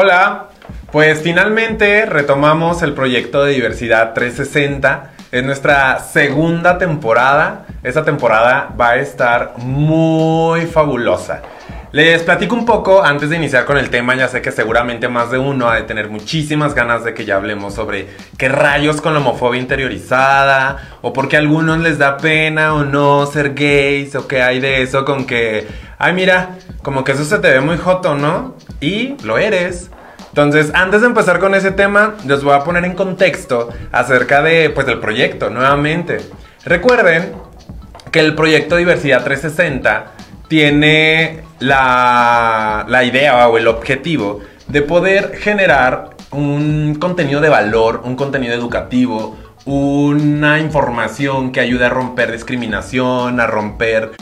Hola, pues finalmente retomamos el proyecto de Diversidad 360. Es nuestra segunda temporada. Esta temporada va a estar muy fabulosa. Les platico un poco antes de iniciar con el tema, ya sé que seguramente más de uno ha de tener muchísimas ganas de que ya hablemos sobre qué rayos con la homofobia interiorizada, o por qué a algunos les da pena o no ser gays, o qué hay de eso con que, ay mira, como que eso se te ve muy joto, ¿no? Y lo eres. Entonces, antes de empezar con ese tema, les voy a poner en contexto acerca de, pues, del proyecto, nuevamente. Recuerden que el proyecto Diversidad 360 tiene la, la idea o el objetivo de poder generar un contenido de valor, un contenido educativo, una información que ayude a romper discriminación, a romper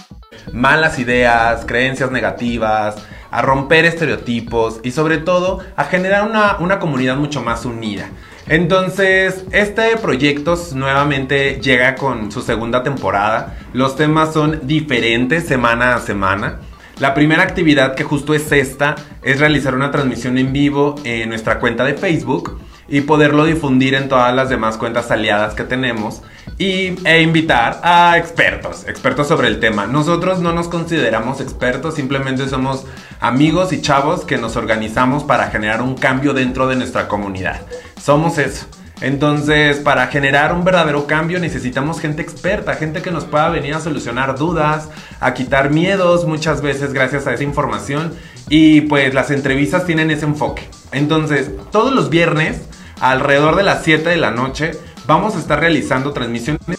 malas ideas, creencias negativas, a romper estereotipos y sobre todo a generar una, una comunidad mucho más unida. Entonces, este proyecto nuevamente llega con su segunda temporada. Los temas son diferentes semana a semana. La primera actividad que justo es esta es realizar una transmisión en vivo en nuestra cuenta de Facebook y poderlo difundir en todas las demás cuentas aliadas que tenemos y, e invitar a expertos, expertos sobre el tema. Nosotros no nos consideramos expertos, simplemente somos amigos y chavos que nos organizamos para generar un cambio dentro de nuestra comunidad. Somos eso. Entonces, para generar un verdadero cambio necesitamos gente experta, gente que nos pueda venir a solucionar dudas, a quitar miedos muchas veces gracias a esa información y pues las entrevistas tienen ese enfoque. Entonces, todos los viernes, alrededor de las 7 de la noche, vamos a estar realizando transmisiones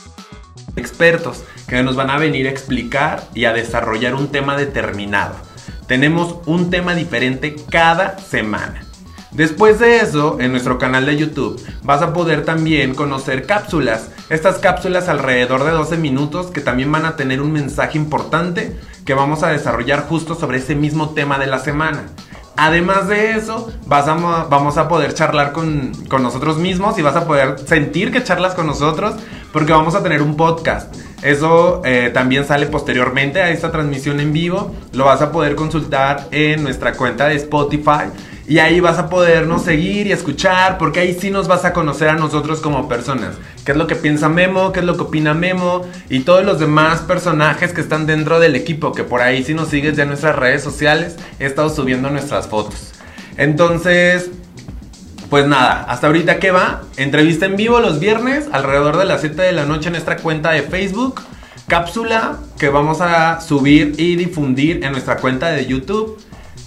expertos que nos van a venir a explicar y a desarrollar un tema determinado. Tenemos un tema diferente cada semana. Después de eso, en nuestro canal de YouTube vas a poder también conocer cápsulas. Estas cápsulas alrededor de 12 minutos que también van a tener un mensaje importante que vamos a desarrollar justo sobre ese mismo tema de la semana. Además de eso, vas a, vamos a poder charlar con, con, nosotros mismos y vas a poder sentir que charlas con nosotros porque vamos a tener un podcast. Eso eh, también sale posteriormente a esta transmisión en vivo. Lo vas a poder consultar en nuestra cuenta de Spotify. Y ahí vas a podernos seguir y escuchar, porque ahí sí nos vas a conocer a nosotros como personas. ¿Qué es lo que piensa Memo? ¿Qué es lo que opina Memo? Y todos los demás personajes que están dentro del equipo, que por ahí si nos sigues ya en nuestras redes sociales, he estado subiendo nuestras fotos. Entonces, pues nada, hasta ahorita que va, entrevista en vivo los viernes, alrededor de las 7 de la noche en nuestra cuenta de Facebook. Cápsula que vamos a subir y difundir en nuestra cuenta de YouTube.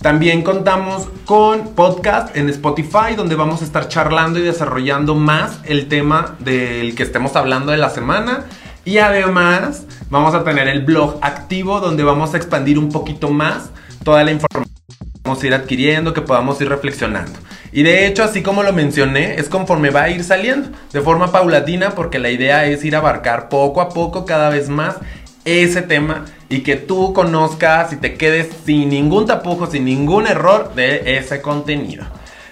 También contamos con podcast en Spotify donde vamos a estar charlando y desarrollando más el tema del que estemos hablando de la semana. Y además vamos a tener el blog activo donde vamos a expandir un poquito más toda la información que a ir adquiriendo, que podamos ir reflexionando. Y de hecho, así como lo mencioné, es conforme va a ir saliendo, de forma paulatina, porque la idea es ir a abarcar poco a poco cada vez más ese tema y que tú conozcas y te quedes sin ningún tapujo, sin ningún error de ese contenido.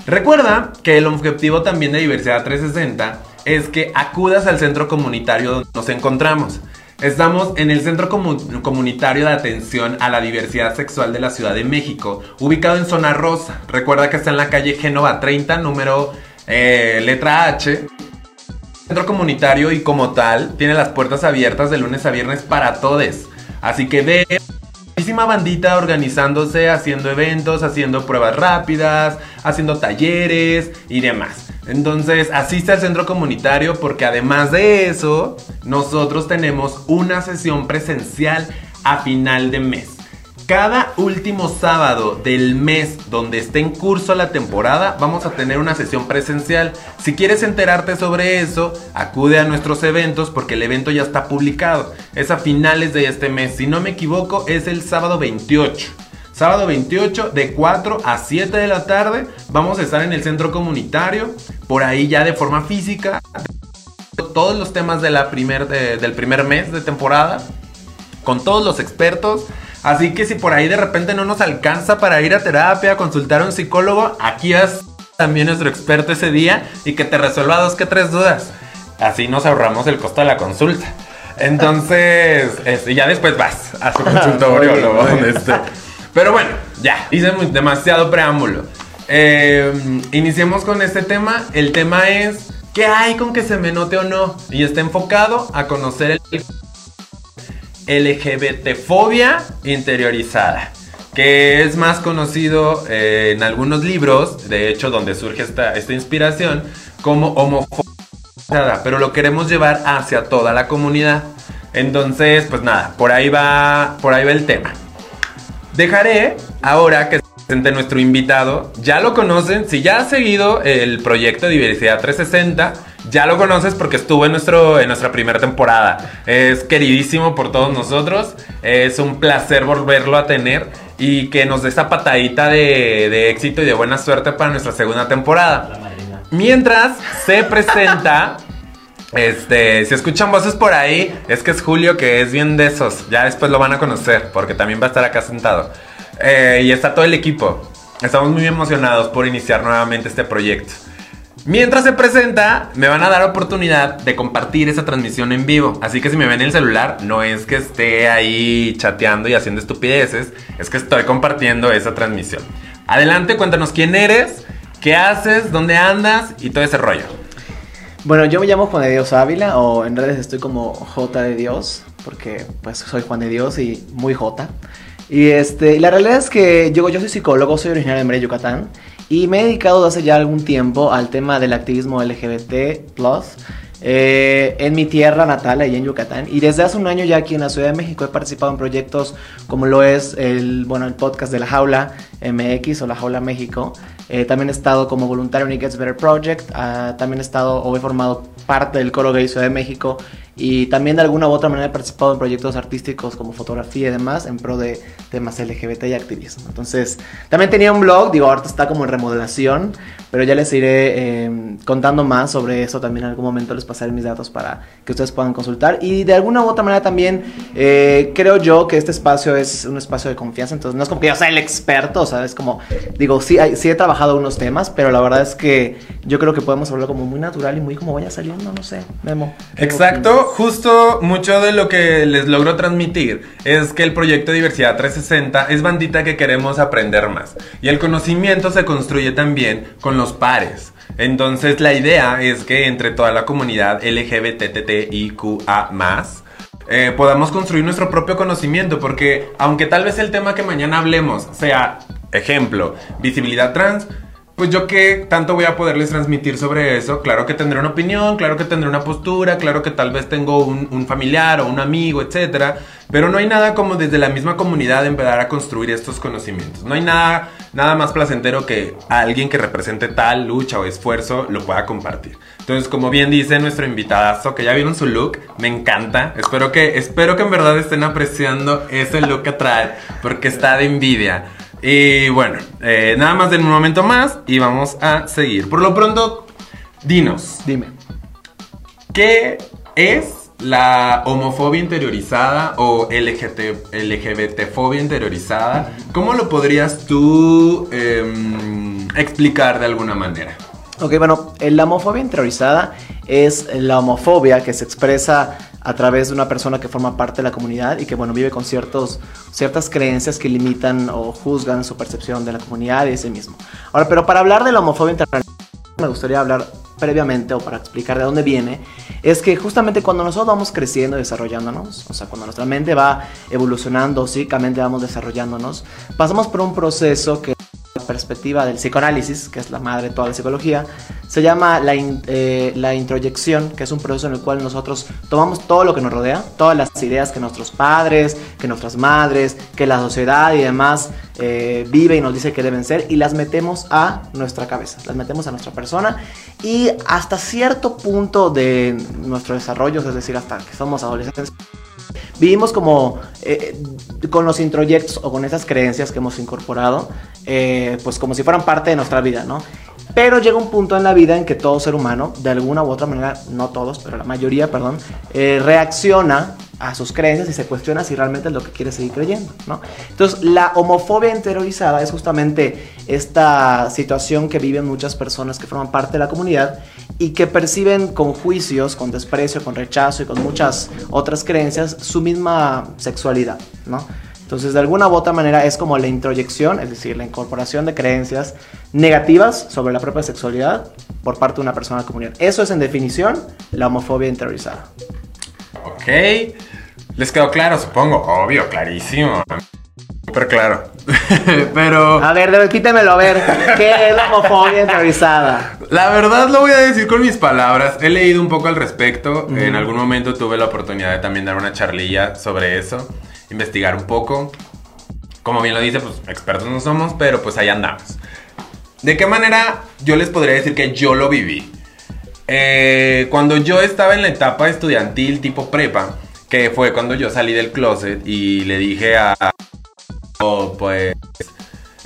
Recuerda que el objetivo también de Diversidad 360 es que acudas al centro comunitario donde nos encontramos. Estamos en el Centro Comunitario de Atención a la Diversidad Sexual de la Ciudad de México, ubicado en Zona Rosa. Recuerda que está en la calle Génova 30, número eh, letra H. Centro comunitario y como tal tiene las puertas abiertas de lunes a viernes para todos. Así que ve muchísima bandita organizándose, haciendo eventos, haciendo pruebas rápidas, haciendo talleres y demás. Entonces, asiste al centro comunitario porque además de eso, nosotros tenemos una sesión presencial a final de mes. Cada último sábado del mes donde esté en curso la temporada, vamos a tener una sesión presencial. Si quieres enterarte sobre eso, acude a nuestros eventos porque el evento ya está publicado. Es a finales de este mes. Si no me equivoco, es el sábado 28. Sábado 28 de 4 a 7 de la tarde vamos a estar en el centro comunitario, por ahí ya de forma física. Todos los temas de la primer, del primer mes de temporada, con todos los expertos Así que si por ahí de repente no nos alcanza para ir a terapia, consultar a un psicólogo, aquí es también nuestro experto ese día y que te resuelva dos que tres dudas. Así nos ahorramos el costo de la consulta. Entonces, este, ya después vas a su consultorio. Pero bueno, ya, hice demasiado preámbulo. eh, iniciemos con este tema. El tema es, ¿qué hay con que se me note o no? Y está enfocado a conocer el LGBT-fobia interiorizada que es más conocido eh, en algunos libros, de hecho donde surge esta, inspiración, como homofobia, pero lo queremos llevar hacia toda la comunidad. Entonces, pues nada, por ahí va, por ahí va el tema. Dejaré ahora que se presente nuestro invitado. Ya lo conocen, si ya has seguido el proyecto Diversidad 360, ya lo conoces porque estuvo en, nuestro, en nuestra primera temporada. Es queridísimo por todos nosotros. Es un placer volverlo a tener y que nos dé esa patadita de, de éxito y de buena suerte para nuestra segunda temporada. Mientras se presenta este, si escuchan voces por ahí, es que es Julio, que es bien de esos. Ya después lo van a conocer, porque también va a estar acá sentado. Eh, y está todo el equipo. Estamos muy emocionados por iniciar nuevamente este proyecto. Mientras se presenta, me van a dar oportunidad de compartir esa transmisión en vivo. Así que si me ven en el celular, no es que esté ahí chateando y haciendo estupideces, es que estoy compartiendo esa transmisión. Adelante, cuéntanos quién eres, qué haces, dónde andas y todo ese rollo. Bueno, yo me llamo Juan de Dios Ávila, o en redes estoy como J de Dios, porque pues soy Juan de Dios y muy J. Y este, la realidad es que yo, yo soy psicólogo, soy originario de Mérida, Yucatán, y me he dedicado hace ya algún tiempo al tema del activismo LGBT+, eh, en mi tierra natal, ahí en Yucatán. Y desde hace un año ya aquí en la Ciudad de México he participado en proyectos como lo es el, bueno, el podcast de La Jaula MX o La Jaula México. Eh, también he estado como voluntario en It Gets Better Project. Uh, también he estado o he formado parte del Coro Gay Ciudad de México y también de alguna u otra manera he participado en proyectos artísticos como fotografía y demás en pro de temas LGBT y activismo. Entonces, también tenía un blog, digo, ahorita está como en remodelación, pero ya les iré eh, contando más sobre eso. También en algún momento les pasaré mis datos para que ustedes puedan consultar. Y de alguna u otra manera también eh, creo yo que este espacio es un espacio de confianza. Entonces, no es como que yo sea el experto, o sea, es como, digo, sí, sí he trabajado unos temas, pero la verdad es que yo creo que podemos hablar como muy natural y muy como vaya saliendo, no sé, Memo. Exacto justo mucho de lo que les logro transmitir es que el proyecto Diversidad 360 es bandita que queremos aprender más. Y el conocimiento se construye también con los pares. Entonces la idea es que entre toda la comunidad LGBTTIQA eh, podamos construir nuestro propio conocimiento, porque aunque tal vez el tema que mañana hablemos sea, ejemplo, visibilidad trans, pues yo qué tanto voy a poderles transmitir sobre eso. Claro que tendré una opinión, claro que tendré una postura, claro que tal vez tengo un, familiar o un amigo, etcétera. Pero no hay nada como desde la misma comunidad empezar a construir estos conocimientos. No hay nada, nada más placentero que alguien que represente tal lucha o esfuerzo lo pueda compartir. Entonces, como bien dice nuestro invitadazo, que ya vieron su look, me encanta. Espero que, espero que en verdad estén apreciando ese look que trae, porque está de envidia. Y bueno, eh, nada más de un momento más y vamos a seguir. Por lo pronto, dinos. Dime. ¿Qué es la homofobia interiorizada o LGBT, LGBTfobia interiorizada? ¿Cómo lo podrías tú em, explicar de alguna manera? Ok, bueno, la homofobia interiorizada es la homofobia que se expresa a través de una persona que forma parte de la comunidad y que bueno vive con ciertos, ciertas creencias que limitan o juzgan su percepción de la comunidad y de sí mismo. Ahora, pero para hablar de la homofobia internacional me gustaría hablar previamente o para explicar de dónde viene, es que justamente cuando nosotros vamos creciendo y desarrollándonos, o sea, cuando nuestra mente va evolucionando, psíquicamente vamos desarrollándonos, pasamos por un proceso que perspectiva del psicoanálisis, que es la madre de toda la psicología, se llama la, eh, la introyección, que es un proceso en el cual nosotros tomamos todo lo que nos rodea, todas las ideas que nuestros padres, que nuestras madres, que la sociedad y demás eh, vive y nos dice que deben ser, y las metemos a nuestra cabeza, las metemos a nuestra persona, y hasta cierto punto de nuestro desarrollo, es decir, hasta que somos adolescentes, vivimos como eh, con los introyectos o con esas creencias que hemos incorporado, eh, pues como si fueran parte de nuestra vida, ¿no? Pero llega un punto en la vida en que todo ser humano, de alguna u otra manera, no todos, pero la mayoría, perdón, eh, reacciona a sus creencias y se cuestiona si realmente es lo que quiere seguir creyendo, ¿no? Entonces, la homofobia interiorizada es justamente esta situación que viven muchas personas que forman parte de la comunidad y que perciben con juicios, con desprecio, con rechazo y con muchas otras creencias su misma sexualidad, ¿no? Entonces, de alguna u otra manera es como la introyección, es decir, la incorporación de creencias negativas sobre la propia sexualidad por parte de una persona de la comunidad. Eso es en definición la homofobia interiorizada. Ok. Les quedó claro, supongo. Obvio, clarísimo. Súper claro. Pero. A ver, repítemelo, a ver. ¿Qué es la homofobia interiorizada? La verdad lo voy a decir con mis palabras. He leído un poco al respecto. En algún momento tuve la oportunidad de también dar una charlilla sobre eso. Investigar un poco. Como bien lo dice, pues expertos no somos, pero pues ahí andamos. ¿De qué manera yo les podría decir que yo lo viví? Eh, cuando yo estaba en la etapa estudiantil tipo prepa, que fue cuando yo salí del closet y le dije a... o pues...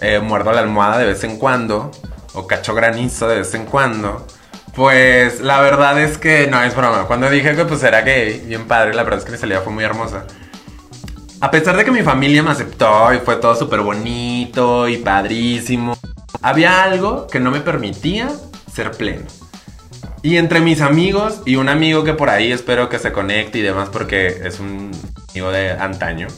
eh, muerdo la almohada de vez en cuando, o cacho granizo de vez en cuando. Pues la verdad es que no es broma. Cuando dije que pues era gay, bien padre, la verdad es que mi salida fue muy hermosa. A pesar de que mi familia me aceptó y fue todo súper bonito y padrísimo, había algo que no me permitía ser pleno. Y entre mis amigos y un amigo que por ahí espero que se conecte y demás porque es un amigo de antaño,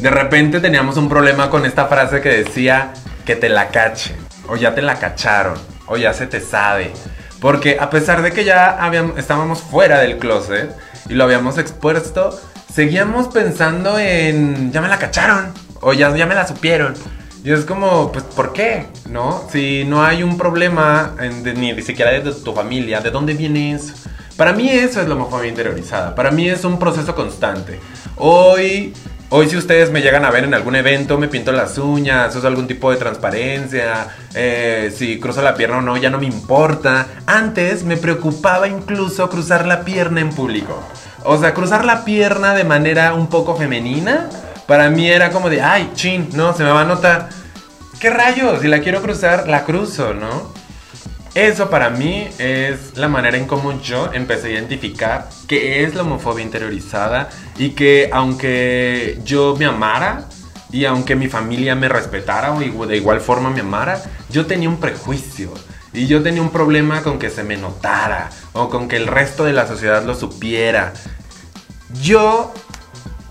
de repente teníamos un problema con esta frase que decía que te la cachen, o ya te la cacharon, o ya se te sabe. Porque a pesar de que ya estábamos fuera del closet y lo habíamos expuesto, seguíamos pensando en ya me la cacharon, o ya, ya me la supieron. Y es como, pues, ¿por qué? ¿No? Si no hay un problema en- de- ni siquiera de tu familia, ¿de dónde viene? Para mí eso es la homofobia interiorizada. Para mí es un proceso constante. Hoy, hoy si ustedes me llegan a ver en algún evento, me pinto las uñas, uso algún tipo de transparencia, eh, si cruzo la pierna o no, ya no me importa. Antes me preocupaba incluso cruzar la pierna en público. O sea, cruzar la pierna de manera un poco femenina, para mí era como de, ay, chin, no, se me va a notar. ¿Qué rayos? Si la quiero cruzar, la cruzo, ¿no? Eso para mí es la manera en cómo yo empecé a identificar qué es la homofobia interiorizada y que aunque yo me amara y aunque mi familia me respetara o de igual forma me amara, yo tenía un prejuicio y yo tenía un problema con que se me notara o con que el resto de la sociedad lo supiera. Yo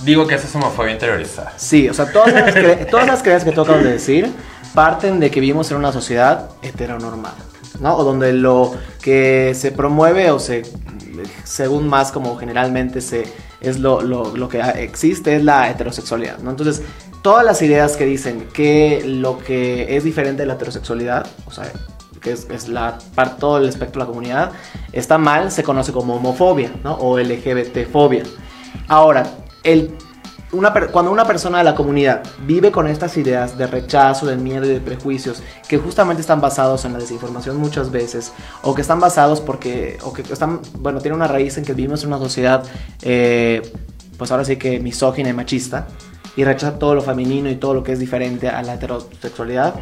digo que eso es homofobia interiorizada. Sí, o sea, todas las, todas las creencias que tú acabas de decir parten de que vivimos en una sociedad heteronormada, ¿no? O donde lo que se promueve o se, según más como generalmente se, es lo, lo- lo que existe es la heterosexualidad, ¿no? Entonces, todas las ideas que dicen que lo que es diferente de la heterosexualidad, o sea, que es, la parte todo el espectro de la comunidad, está mal, se conoce como homofobia, ¿no? O LGBT-fobia. Ahora, el una cuando una persona de la comunidad vive con estas ideas de rechazo, de miedo y de prejuicios que justamente están basados en la desinformación muchas veces, o que están basados porque, o que están, bueno, tiene una raíz en que vivimos en una sociedad, eh, pues ahora sí que misógina y machista, y rechaza todo lo femenino y todo lo que es diferente a la heterosexualidad,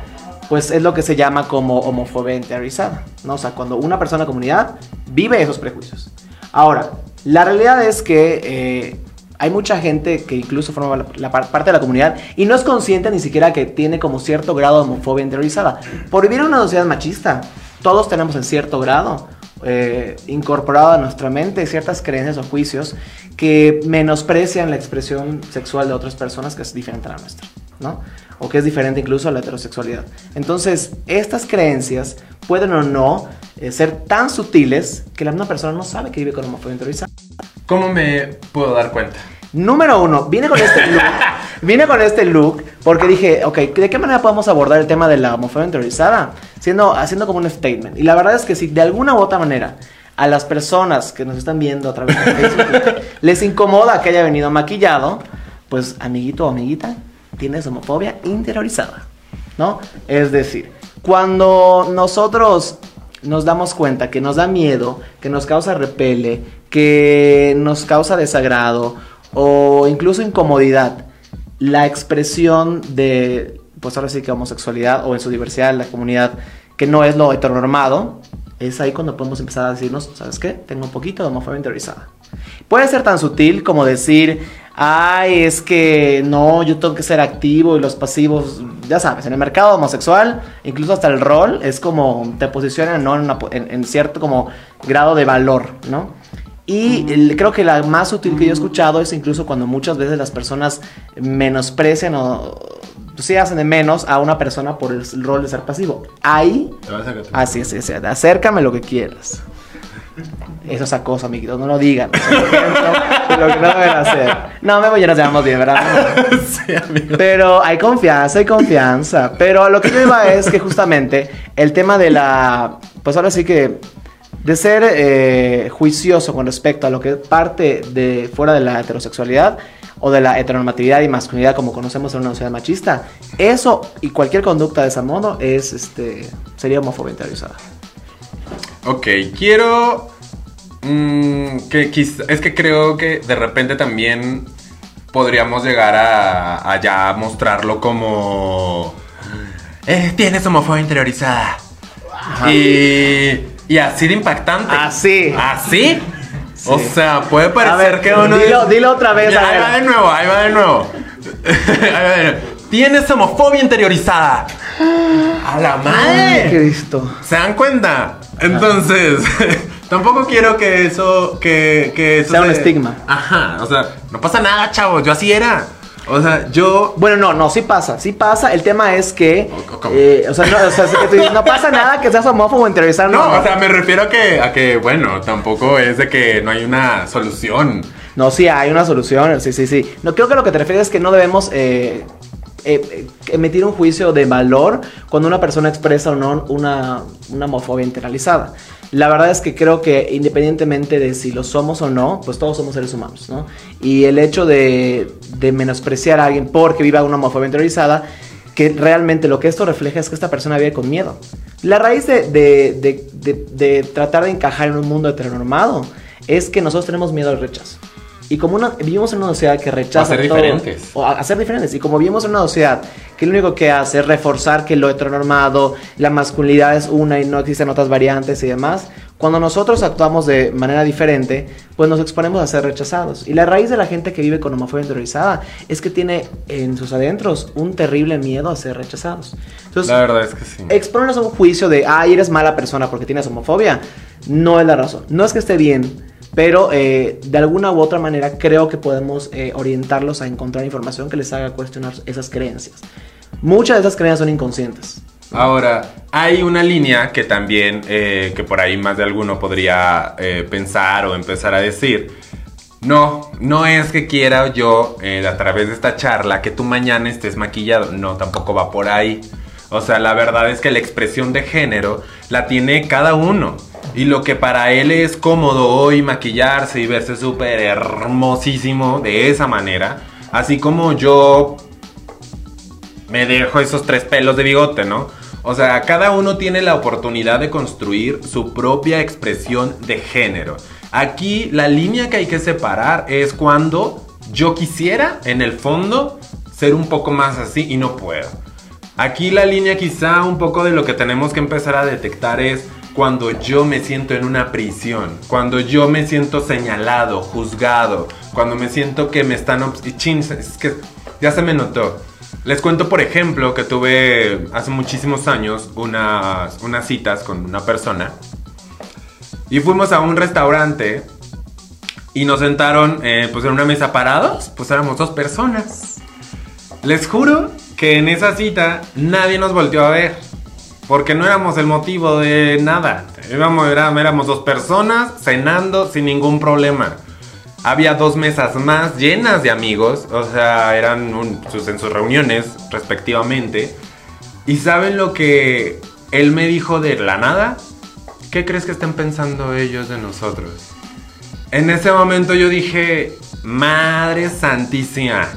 pues es lo que se llama como homofobia interiorizada, ¿no? O sea, cuando una persona de la comunidad vive esos prejuicios. Ahora, la realidad es que eh, hay mucha gente que incluso forma la, la par- parte de la comunidad y no es consciente ni siquiera que tiene como cierto grado de homofobia interiorizada. Por vivir en una sociedad machista, todos tenemos en cierto grado eh, incorporado a nuestra mente ciertas creencias o juicios que menosprecian la expresión sexual de otras personas que es diferente a la nuestra, ¿no? O que es diferente incluso a la heterosexualidad. Entonces, estas creencias pueden o no eh, ser tan sutiles que la misma persona no sabe que vive con homofobia interiorizada. ¿Cómo me puedo dar cuenta? Número uno, vine con este look. vine con este look porque dije, ok, ¿de qué manera podemos abordar el tema de la homofobia interiorizada? Siendo, haciendo como un statement. Y la verdad es que si de alguna u otra manera a las personas que nos están viendo a través de Facebook les incomoda que haya venido maquillado, pues amiguito o amiguita, tienes homofobia interiorizada, ¿no? Es decir, cuando nosotros nos damos cuenta que nos da miedo, que nos causa repele, que nos causa desagrado o incluso incomodidad, la expresión de, pues ahora sí que homosexualidad o en su diversidad en la comunidad, que no es lo heteronormado, es ahí cuando podemos empezar a decirnos, ¿sabes qué? Tengo un poquito de homofobia interiorizada. Puede ser tan sutil como decir, ay, es que no, yo tengo que ser activo y los pasivos, ya sabes, en el mercado homosexual, incluso hasta el rol, es como te posicionan ¿no? en, en cierto como grado de valor, ¿no? Y el- creo que la más útil que yo he escuchado es incluso cuando muchas veces las personas menosprecian o pues sí hacen de menos a una persona por el rol de ser pasivo. Ahí, Te vas a sacar- así es, así es, acércame lo que quieras. Eso es acoso, amiguitos, no lo digan. Lo que no deben hacer. No, me voy, ya nos llevamos bien, ¿verdad? sí, amigo. Pero hay confianza, hay confianza. Pero lo que yo iba es que justamente el tema de la. Pues ahora sí que. De ser eh, juicioso con respecto a lo que parte de fuera de la heterosexualidad o de la heteronormatividad y masculinidad como conocemos en una sociedad machista, eso y cualquier conducta de ese modo es este sería homofobia interiorizada. Ok, quiero. mm, que quiz- es que creo que de repente también podríamos llegar a, a ya mostrarlo como. Eh, tienes homofobia interiorizada. Y, y así de impactante. Así. ¿Así? O sea, puede parecer ver, que uno. dilo- dilo otra vez, Mira, a ahí ver. va de nuevo, ahí va de nuevo. Ahí va de nuevo. Tienes homofobia interiorizada. A la Ay, madre. Cristo. ¿Se dan cuenta? Entonces, tampoco quiero que eso, que, que eso Sea un estigma. Ajá, o sea, no pasa nada, chavos, yo así era. O sea, yo... Bueno, no, no, sí pasa, sí pasa. El tema es que, eh, o sea, no, o sea, es que tú dices, no pasa nada que seas homófobo o interiorizado. No, o sea, me refiero a que, a que, bueno, tampoco es de que no hay una solución. No, sí hay una solución, sí, sí, sí. No, creo que lo que te refieres es que no debemos eh, eh, emitir un juicio de valor cuando una persona expresa o no una, una homofobia internalizada. La verdad es que creo que independientemente de si lo somos o no, pues todos somos seres humanos, ¿no? Y el hecho de, de menospreciar a alguien porque viva una homofobia interiorizada, que realmente lo que esto refleja es que esta persona vive con miedo. La raíz de, de- de- tratar de encajar en un mundo heteronormado es que nosotros tenemos miedo al rechazo. Y como una- vivimos en una sociedad que rechaza O a ser todo- diferentes. o a, a ser diferentes. Y como vivimos en una sociedad que lo único que hace es reforzar que lo heteronormado, la masculinidad es una y no existen otras variantes y demás, cuando nosotros actuamos de manera diferente, pues nos exponemos a ser rechazados. Y la raíz de la gente que vive con homofobia interiorizada es que tiene en sus adentros un terrible miedo a ser rechazados. Entonces, La verdad es que sí. exponernos a un juicio de, ay, eres mala persona porque tienes homofobia, no es la razón. No es que esté bien, pero eh, de alguna u otra manera creo que podemos eh, orientarlos a encontrar información que les haga cuestionar esas creencias. Muchas de esas creencias son inconscientes. Ahora, hay una línea que también, eh, que por ahí más de alguno podría pensar o empezar a decir. No, no es que quiera yo, a través de esta charla, que tú mañana estés maquillado. No, tampoco va por ahí. O sea, la verdad es que la expresión de género la tiene cada uno. Y lo que para él es cómodo hoy maquillarse y verse súper hermosísimo de esa manera. Así como yo me dejo esos tres pelos de bigote, ¿no? O sea, cada uno tiene la oportunidad de construir su propia expresión de género. Aquí la línea que hay que separar es cuando yo quisiera, en el fondo, ser un poco más así y no puedo. Aquí la línea quizá un poco de lo que tenemos que empezar a detectar es cuando yo me siento en una prisión, cuando yo me siento señalado, juzgado, cuando me siento que me están... chin, es que ya se me notó. Les cuento, por ejemplo, que tuve hace muchísimos años unas, unas citas con una persona y fuimos a un restaurante y nos sentaron eh, pues en una mesa parados, pues éramos dos personas. Les juro que en esa cita nadie nos volteó a ver. Porque no éramos el motivo de nada. Éramos, éramos dos personas cenando sin ningún problema. Había dos mesas más llenas de amigos. O sea, eran sus- en sus reuniones respectivamente. ¿Y saben lo que él me dijo de la nada? ¿Qué crees que estén pensando ellos de nosotros? En ese momento yo dije, Madre Santísima,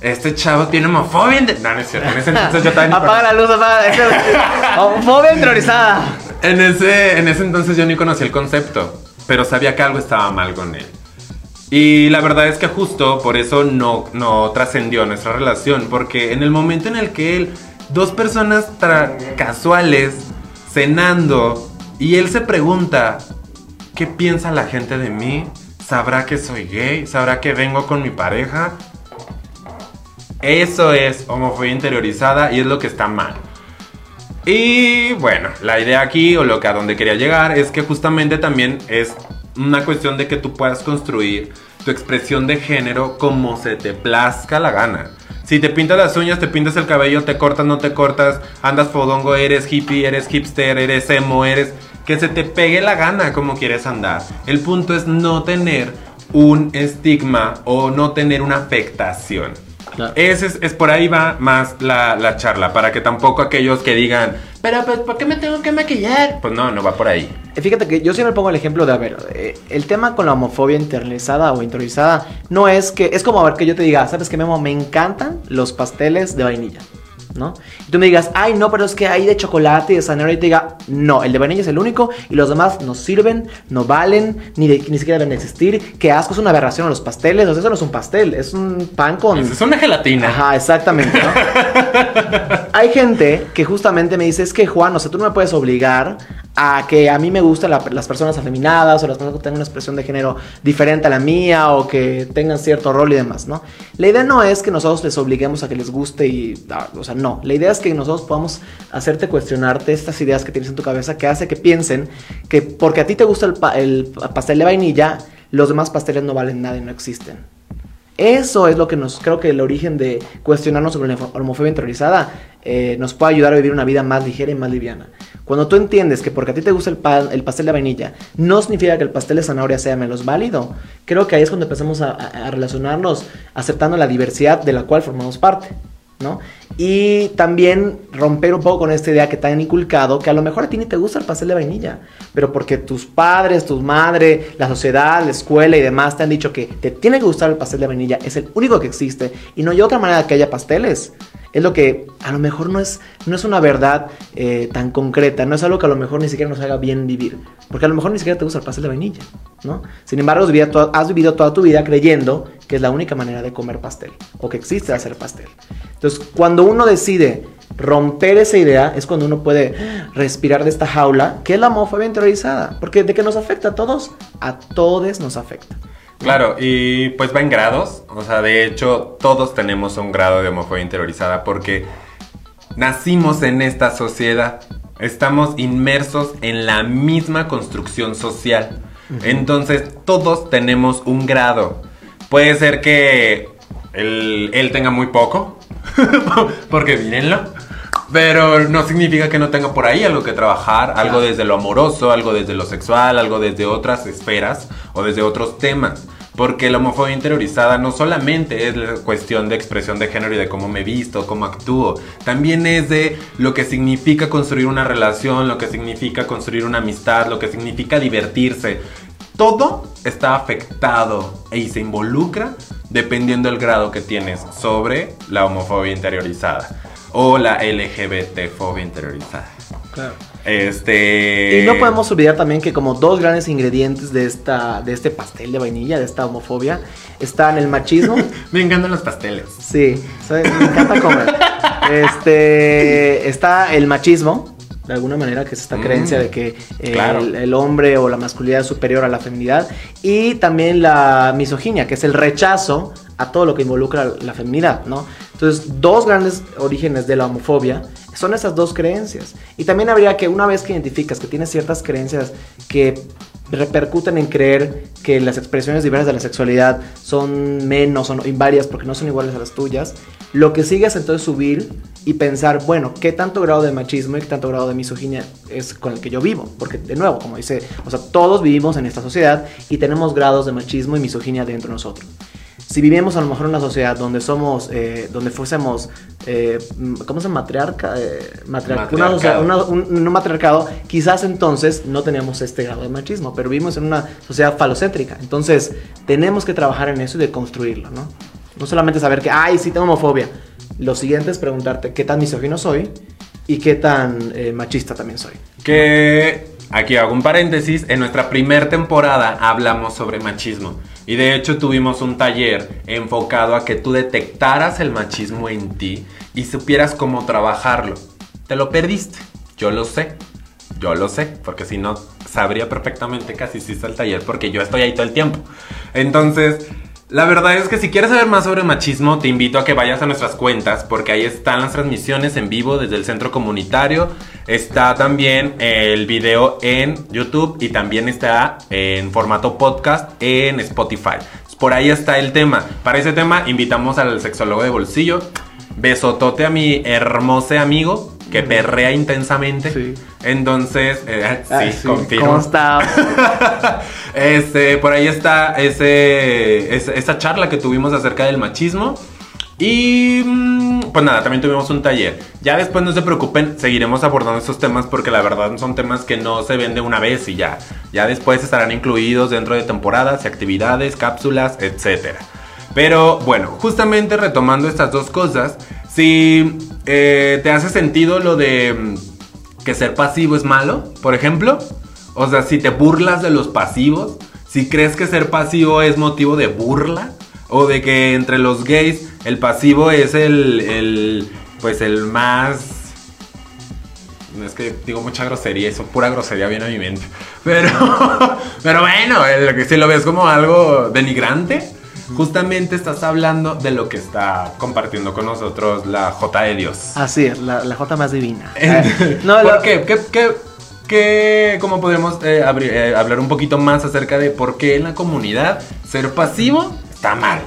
este chavo tiene homofobia. inte-". No, no es cierto. En ese entonces yo también. Apaga la luz, apaga Homofobia interiorizada. En ese, en ese entonces yo ni conocía el concepto, pero sabía que algo estaba mal con él. Y la verdad es que justo por eso no, no trascendió nuestra relación, porque en el momento en el que él, dos personas casuales, cenando, y él se pregunta, ¿qué piensa la gente de mí? ¿Sabrá que soy gay? ¿Sabrá que vengo con mi pareja? Eso es homofobia interiorizada y es lo que está mal. Y bueno, la idea aquí o lo que a donde quería llegar es que justamente también es una cuestión de que tú puedas construir tu expresión de género como se te plazca la gana. Si te pintas las uñas, te pintas el cabello, te cortas, no te cortas, andas fodongo, eres hippie, eres hipster, eres emo, eres... Que se te pegue la gana como quieres andar. El punto es no tener un estigma o no tener una afectación. Es, es, por ahí va más la, la, charla, para que tampoco aquellos que digan, pero pues, ¿por qué me tengo que maquillar? Pues no, no va por ahí. Eh, fíjate que yo siempre pongo el ejemplo de, a ver, eh, el tema con la homofobia internalizada o interiorizada no es que, es como a ver que yo te diga, ¿sabes qué, Memo? Me encantan los pasteles de vainilla. ¿No? Y tú me digas, ay, no, pero es que hay de chocolate y de zanahoria. Y te diga, no, el de vainilla es el único y los demás no sirven, no valen, ni, ni siquiera deben existir. Qué asco, es una aberración a los pasteles. O sea, eso no es un pastel, es un pan con. Es una gelatina. Ajá, exactamente, ¿no? hay gente que justamente me dice, es que Juan, o sea, tú no me puedes obligar a que a mí me gustan las personas afeminadas o las personas que tengan una expresión de género diferente a la mía o que tengan cierto rol y demás, ¿no? La idea no es que nosotros les obliguemos a que les guste y, ah, o sea, no. La idea es que nosotros podamos hacerte cuestionarte estas ideas que tienes en tu cabeza que hace que piensen que porque a ti te gusta el, el pastel de vainilla, los demás pasteles no valen nada y no existen. Eso es lo que nos, creo que el origen de cuestionarnos sobre la homofobia interiorizada eh, nos puede ayudar a vivir una vida más ligera y más liviana. Cuando tú entiendes que porque a ti te gusta el, el, pastel de vainilla, no significa que el pastel de zanahoria sea menos válido, creo que ahí es cuando empezamos a relacionarnos aceptando la diversidad de la cual formamos parte. ¿No? Y también romper un poco con esta idea que te han inculcado, que a lo mejor a ti ni te gusta el pastel de vainilla, pero porque tus padres, tus madres, la sociedad, la escuela y demás te han dicho que te tiene que gustar el pastel de vainilla, es el único que existe y no hay otra manera que haya pasteles es lo que a lo mejor no es, no es una verdad eh, tan concreta, no es algo que a lo mejor ni siquiera nos haga bien vivir, porque a lo mejor ni siquiera te gusta el pastel de vainilla, ¿no? Sin embargo, has vivido toda tu vida creyendo que es la única manera de comer pastel, o que existe hacer pastel. Entonces, cuando uno decide romper esa idea, es cuando uno puede respirar de esta jaula, que es la homofobia interiorizada, porque de que nos afecta a todos, a todos nos afecta. Claro, y pues va en grados, o sea, de hecho todos tenemos un grado de homofobia interiorizada porque nacimos en esta sociedad, estamos inmersos en la misma construcción social, entonces todos tenemos un grado. Puede ser que él, tenga muy poco, porque mírenlo. Pero no significa que no tenga por ahí algo que trabajar, algo desde lo amoroso, algo desde lo sexual, algo desde otras esferas o desde otros temas. Porque la homofobia interiorizada no solamente es la cuestión de expresión de género y de cómo me visto, cómo actúo, también es de lo que significa construir una relación, lo que significa construir una amistad, lo que significa divertirse. Todo está afectado y se involucra dependiendo del grado que tienes sobre la homofobia interiorizada o la LGBT fobia interiorizada. Claro. Este... Y no podemos olvidar también que como dos grandes ingredientes de, esta, de este pastel de vainilla, de esta homofobia, están el machismo. me encantan los pasteles. Sí, me encanta comer. este, está el machismo, de alguna manera, que es esta creencia mm, de que el, hombre o la masculinidad es superior a la feminidad. Y también la misoginia, que es el rechazo a todo lo que involucra la feminidad, ¿no? Entonces, dos grandes orígenes de la homofobia son esas dos creencias. Y también habría que, una vez que identificas que tienes ciertas creencias que repercuten en creer que las expresiones diversas de la sexualidad son menos o invarias porque no son iguales a las tuyas, lo que sigue es entonces subir y pensar, bueno, ¿qué tanto grado de machismo y qué tanto grado de misoginia es con el que yo vivo? Porque de nuevo, como dice, o sea, todos vivimos en esta sociedad y tenemos grados de machismo y misoginia dentro de nosotros si vivimos a lo mejor en una sociedad donde somos, eh, donde fuésemos, eh, ¿cómo se llama? Matriarca, eh, matriarcado. un, matriarcado, quizás entonces no teníamos este grado de machismo, pero vivimos en una sociedad falocéntrica. Entonces, tenemos que trabajar en eso y de construirlo, ¿no? No solamente saber que, ay, sí tengo homofobia. Lo siguiente es preguntarte qué tan misógino soy y qué tan eh, machista también soy. Que aquí hago un paréntesis, en nuestra primera temporada hablamos sobre machismo. Y de hecho tuvimos un taller enfocado a que tú detectaras el machismo en ti y supieras cómo trabajarlo. Te lo perdiste, yo lo sé, yo lo sé, porque si no sabría perfectamente casi si está el taller porque yo estoy ahí todo el tiempo. Entonces, La verdad es que si quieres saber más sobre machismo, te invito a que vayas a nuestras cuentas, porque ahí están las transmisiones en vivo desde el centro comunitario. Está también el video en YouTube y también está en formato podcast en Spotify. Por ahí está el tema. Para ese tema invitamos al sexólogo de bolsillo. Besotote a mi hermoso amigo que perrea intensamente. Sí. Entonces, eh, sí, Ay, sí, confirmo. ¿Cómo está? este, por ahí está ese, esa, esa charla que tuvimos acerca del machismo. Y mm, pues nada, también tuvimos un taller. Ya después no se preocupen, seguiremos abordando estos temas porque la verdad son temas que no se ven de una vez y ya. Ya después estarán incluidos dentro de temporadas y actividades, cápsulas, etc. Pero bueno, justamente retomando estas dos cosas, si eh, te hace sentido lo de mm, que ser pasivo es malo, por ejemplo, o sea, si te burlas de los pasivos, si crees que ser pasivo es motivo de burla, o de que entre los gays el pasivo es el, el pues el más... Es que digo mucha grosería, eso pura grosería viene a mi mente. Pero, pero bueno, el- si lo ves como algo denigrante, justamente estás hablando de lo que está compartiendo con nosotros la J de Dios. Así es, la, la J más divina. Eh, no, ¿Por la- qué? ¿Qué, qué, qué- cómo podemos eh, eh, hablar un poquito más acerca de por qué en la comunidad ser pasivo está mal?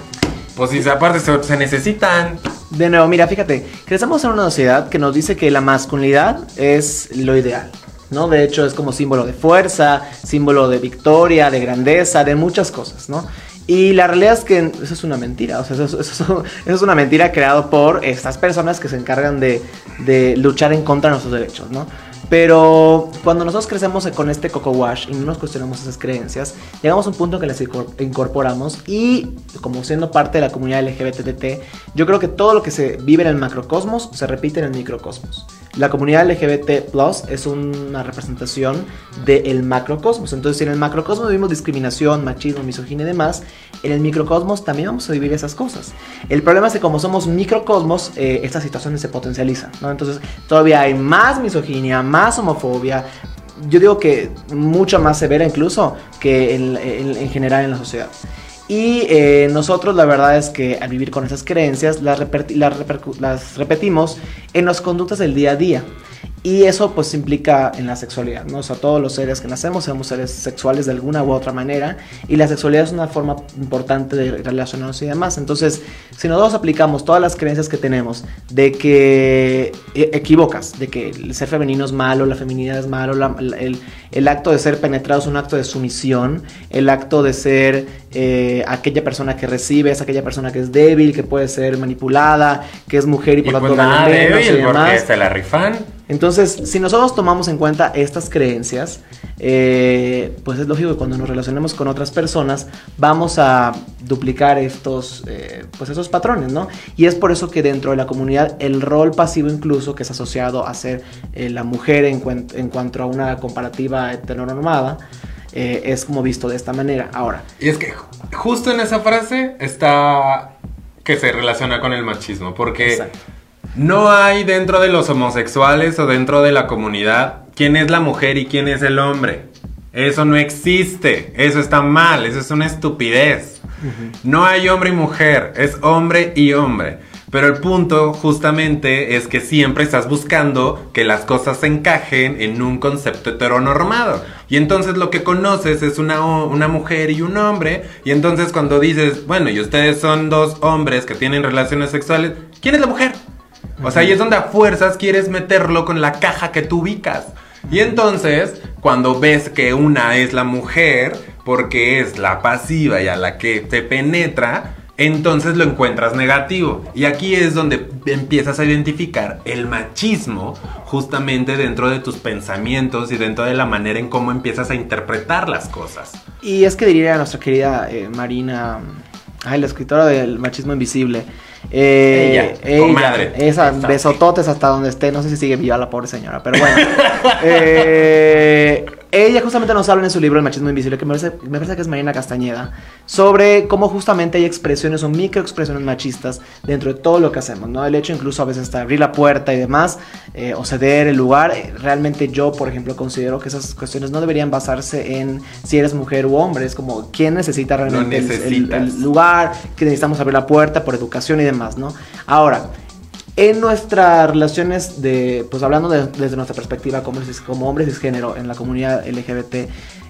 Pues si aparte se, se necesitan. De nuevo, mira, fíjate, crecemos en una sociedad que nos dice que la masculinidad es lo ideal. ¿no? De hecho, es como símbolo de fuerza, símbolo de victoria, de grandeza, de muchas cosas, ¿no? Y la realidad es que eso es una mentira, o sea, eso, eso- eso- es una mentira creado por estas personas que se encargan de, de luchar en contra de nuestros derechos, ¿no? Pero cuando nosotros crecemos con este coco wash y no nos cuestionamos esas creencias, llegamos a un punto que las incor- incorporamos y como siendo parte de la comunidad LGBTT, yo creo que todo lo que se vive en el macrocosmos se repite en el microcosmos. La comunidad LGBT Plus es una representación del macrocosmos. Entonces, si en el macrocosmos vivimos discriminación, machismo, misoginia y demás, en el microcosmos también vamos a vivir esas cosas. El problema es que como somos microcosmos, eh, estas situaciones se potencializan. Entonces, todavía hay más misoginia, más homofobia. Yo digo que mucha más severa incluso que en general en la sociedad. Y eh, nosotros la verdad es que al vivir con esas creencias las, las las repetimos en las conductas del día a día. Y eso pues implica en la sexualidad, ¿no? O sea, todos los seres que nacemos somos seres sexuales de alguna u otra manera y la sexualidad es una forma importante de relacionarnos y demás. Entonces, si nosotros aplicamos todas las creencias que tenemos de que e- equivocas, de que el ser femenino es malo, la feminidad es malo, la- el, el acto de ser penetrado es un acto de sumisión, el acto de ser eh, aquella persona que recibe es aquella persona que es débil, que puede ser manipulada, que es mujer y por lo pues tanto y débil porque demás. se la rifan. Entonces, si nosotros tomamos en cuenta estas creencias, eh, pues es lógico que cuando nos relacionemos con otras personas vamos a duplicar estos, eh, pues esos patrones, ¿no? Y es por eso que dentro de la comunidad el rol pasivo incluso que es asociado a ser eh, la mujer en, cuen- en cuanto a una comparativa heteronormada, es como visto de esta manera. Ahora, Y es que ju- justo en esa frase está que se relaciona con el machismo, porque Exacto. No hay dentro de los homosexuales o dentro de la comunidad quién es la mujer y quién es el hombre. Eso no existe, eso está mal, eso es una estupidez. No hay hombre y mujer, es hombre y hombre. Pero el punto justamente es que siempre estás buscando que las cosas se encajen en un concepto heteronormado. Y entonces lo que conoces es una, una mujer y un hombre. Y entonces cuando dices, bueno, y ustedes son dos hombres que tienen relaciones sexuales, ¿quién es la mujer? O sea, ahí es donde a fuerzas quieres meterlo con la caja que tú ubicas. Y entonces, cuando ves que una es la mujer, porque es la pasiva y a la que te penetra, entonces lo encuentras negativo. Y aquí es donde empiezas a identificar el machismo justamente dentro de tus pensamientos y dentro de la manera en cómo empiezas a interpretar las cosas. Y es que diría nuestra querida eh, Marina, la escritora del machismo invisible. Eh, Ella, comadre. Esa, besototes hasta donde esté. No sé si sigue viva la pobre señora, pero bueno. Eh, ella justamente nos habla en su libro El machismo invisible, que me parece, me parece que es Marina Castañeda, sobre cómo justamente hay expresiones o microexpresiones machistas dentro de todo lo que hacemos, ¿no? El hecho incluso a veces de abrir la puerta y demás, eh, o ceder el lugar. eh, Realmente yo, por ejemplo, considero que esas cuestiones no deberían basarse en si eres mujer u hombre, es como quién necesita realmente el- el- necesitas. el lugar, que necesitamos abrir la puerta por educación y demás, ¿no? Ahora, en nuestras relaciones de, pues hablando de- desde nuestra perspectiva como, como hombres cisgénero en la comunidad LGBT,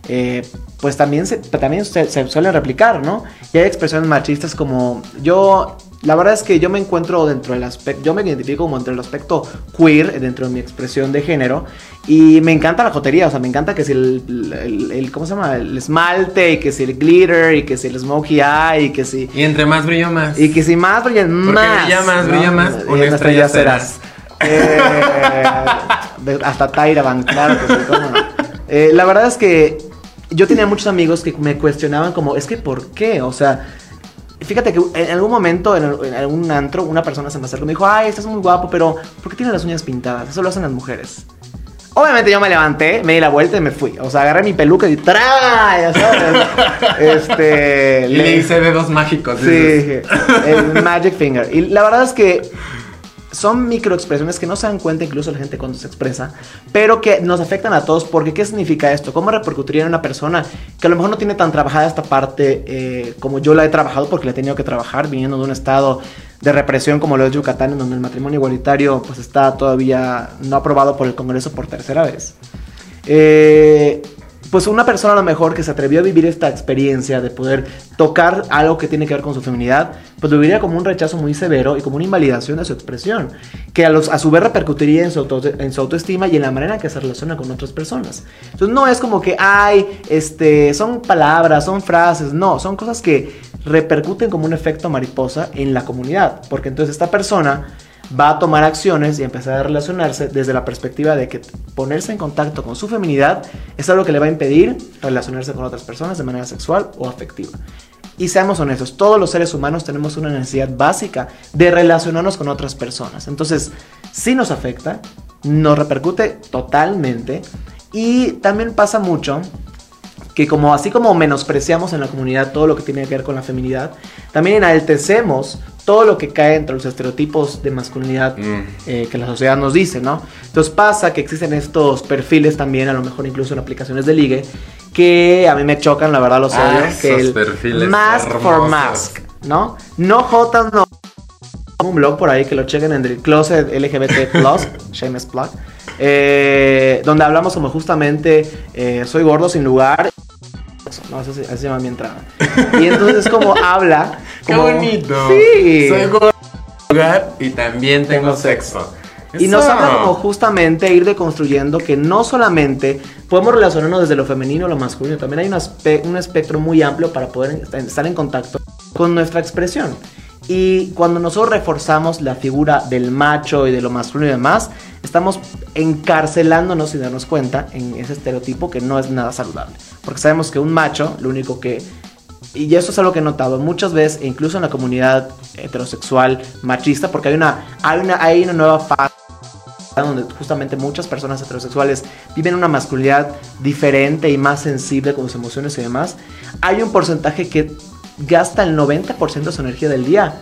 eh, pues también, también se suelen replicar, ¿no? Y hay expresiones machistas como yo, la verdad es que yo me encuentro dentro del aspecto, yo me identifico como dentro del aspecto queer, dentro de mi expresión de género, y me encanta la jotería, o sea, me encanta que si el, el- el- ¿cómo se llama? El esmalte, y que si el glitter, y que si el smokey eye, y que si... Y entre más brillo más. Y que si más brillan Porque más. brilla más, brilla más, Y una estrella serás. Eh, hasta Tyra Banks, claro que sí, cómo no. Eh, la verdad es que yo tenía muchos amigos que me cuestionaban como, es que ¿por qué? O sea, fíjate que en algún momento en, en algún antro una persona se me acercó y me dijo, ay, estás muy guapo, pero ¿por qué tienes las uñas pintadas? Eso lo hacen las mujeres. Obviamente yo me levanté, me di la vuelta y me fui. O sea, agarré mi peluca y ¡tra! Ya sabes. Este. Y le hice dedos mágicos. Sí, dices. el Magic Finger. Y la verdad es que son microexpresiones que no se dan cuenta incluso la gente cuando se expresa, pero que nos afectan a todos porque ¿qué significa esto? ¿Cómo repercutiría en una persona que a lo mejor no tiene tan trabajada esta parte eh, como yo la he trabajado porque la he tenido que trabajar viniendo de un estado de represión como lo es Yucatán en donde el matrimonio igualitario pues está todavía no aprobado por el Congreso por tercera vez? Eh, pues una persona a lo mejor que se atrevió a vivir esta experiencia de poder tocar algo que tiene que ver con su feminidad, pues viviría como un rechazo muy severo y como una invalidación de su expresión, que a, los, a su vez repercutiría en su, auto- en su autoestima y en la manera en que se relaciona con otras personas. Entonces no es como que, ay, este, son palabras, son frases, no, son cosas que repercuten como un efecto mariposa en la comunidad, porque entonces esta persona va a tomar acciones y empezar a relacionarse desde la perspectiva de que ponerse en contacto con su feminidad es algo que le va a impedir relacionarse con otras personas de manera sexual o afectiva. Y seamos honestos, todos los seres humanos tenemos una necesidad básica de relacionarnos con otras personas. Entonces, sí nos afecta, nos repercute totalmente y también pasa mucho que como así como menospreciamos en la comunidad todo lo que tiene que ver con la feminidad, también enaltecemos todo lo que cae entre los estereotipos de masculinidad Mm. eh, que la sociedad nos dice, ¿no? Entonces pasa que existen estos perfiles también, a lo mejor incluso en aplicaciones de ligue, que a mí me chocan, la verdad los Ah, odio, que el perfiles mask for mask, ¿no? No jotas, no un blog por ahí que lo chequen en el Closet LGBT Plus, Shameless Plug, eh, donde hablamos como justamente eh, soy gordo sin lugar. No, así, así se llama mi entrada. Y entonces como habla. Qué como- bonito. Sí. Soy gordo lugar y también tengo, Tengo sexo. Y nos Eso. habla como justamente ir deconstruyendo que no solamente podemos relacionarnos desde lo femenino a lo masculino, también hay un, aspe- un espectro muy amplio para poder est- estar en contacto con nuestra expresión. Y cuando nosotros reforzamos la figura del macho y de lo masculino y demás, estamos encarcelándonos sin darnos cuenta en ese estereotipo que no es nada saludable. Porque sabemos que un macho, lo único que y eso es algo que he notado muchas veces, e incluso en la comunidad heterosexual machista, porque hay una, hay una, hay una nueva fase donde justamente muchas personas heterosexuales viven una masculinidad diferente y más sensible con sus emociones y demás. Hay un porcentaje que gasta el 90% de su energía del día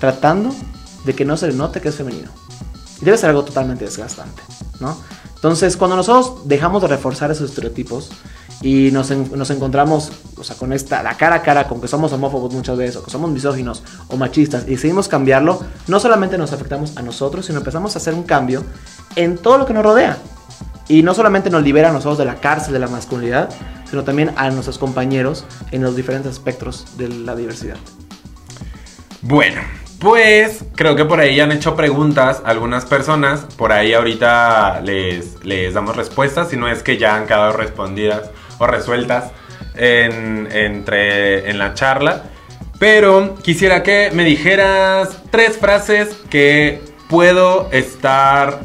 tratando de que no se le note que es femenino. Y debe ser algo totalmente desgastante, ¿no? Entonces, cuando nosotros dejamos de reforzar esos estereotipos y nos, nos encontramos, o sea, con esta, la cara a cara, con que somos homófobos muchas veces, o que somos misóginos o machistas, y decidimos cambiarlo, no solamente nos afectamos a nosotros, sino empezamos a hacer un cambio en todo lo que nos rodea. Y no solamente nos libera a nosotros de la cárcel de la masculinidad, sino también a nuestros compañeros en los diferentes espectros de la diversidad. Bueno, pues creo que por ahí ya han hecho preguntas algunas personas. Por ahí ahorita les, les damos respuestas, si no es que ya han quedado respondidas o resueltas en, entre, en la charla. Pero quisiera que me dijeras tres frases que puedo estar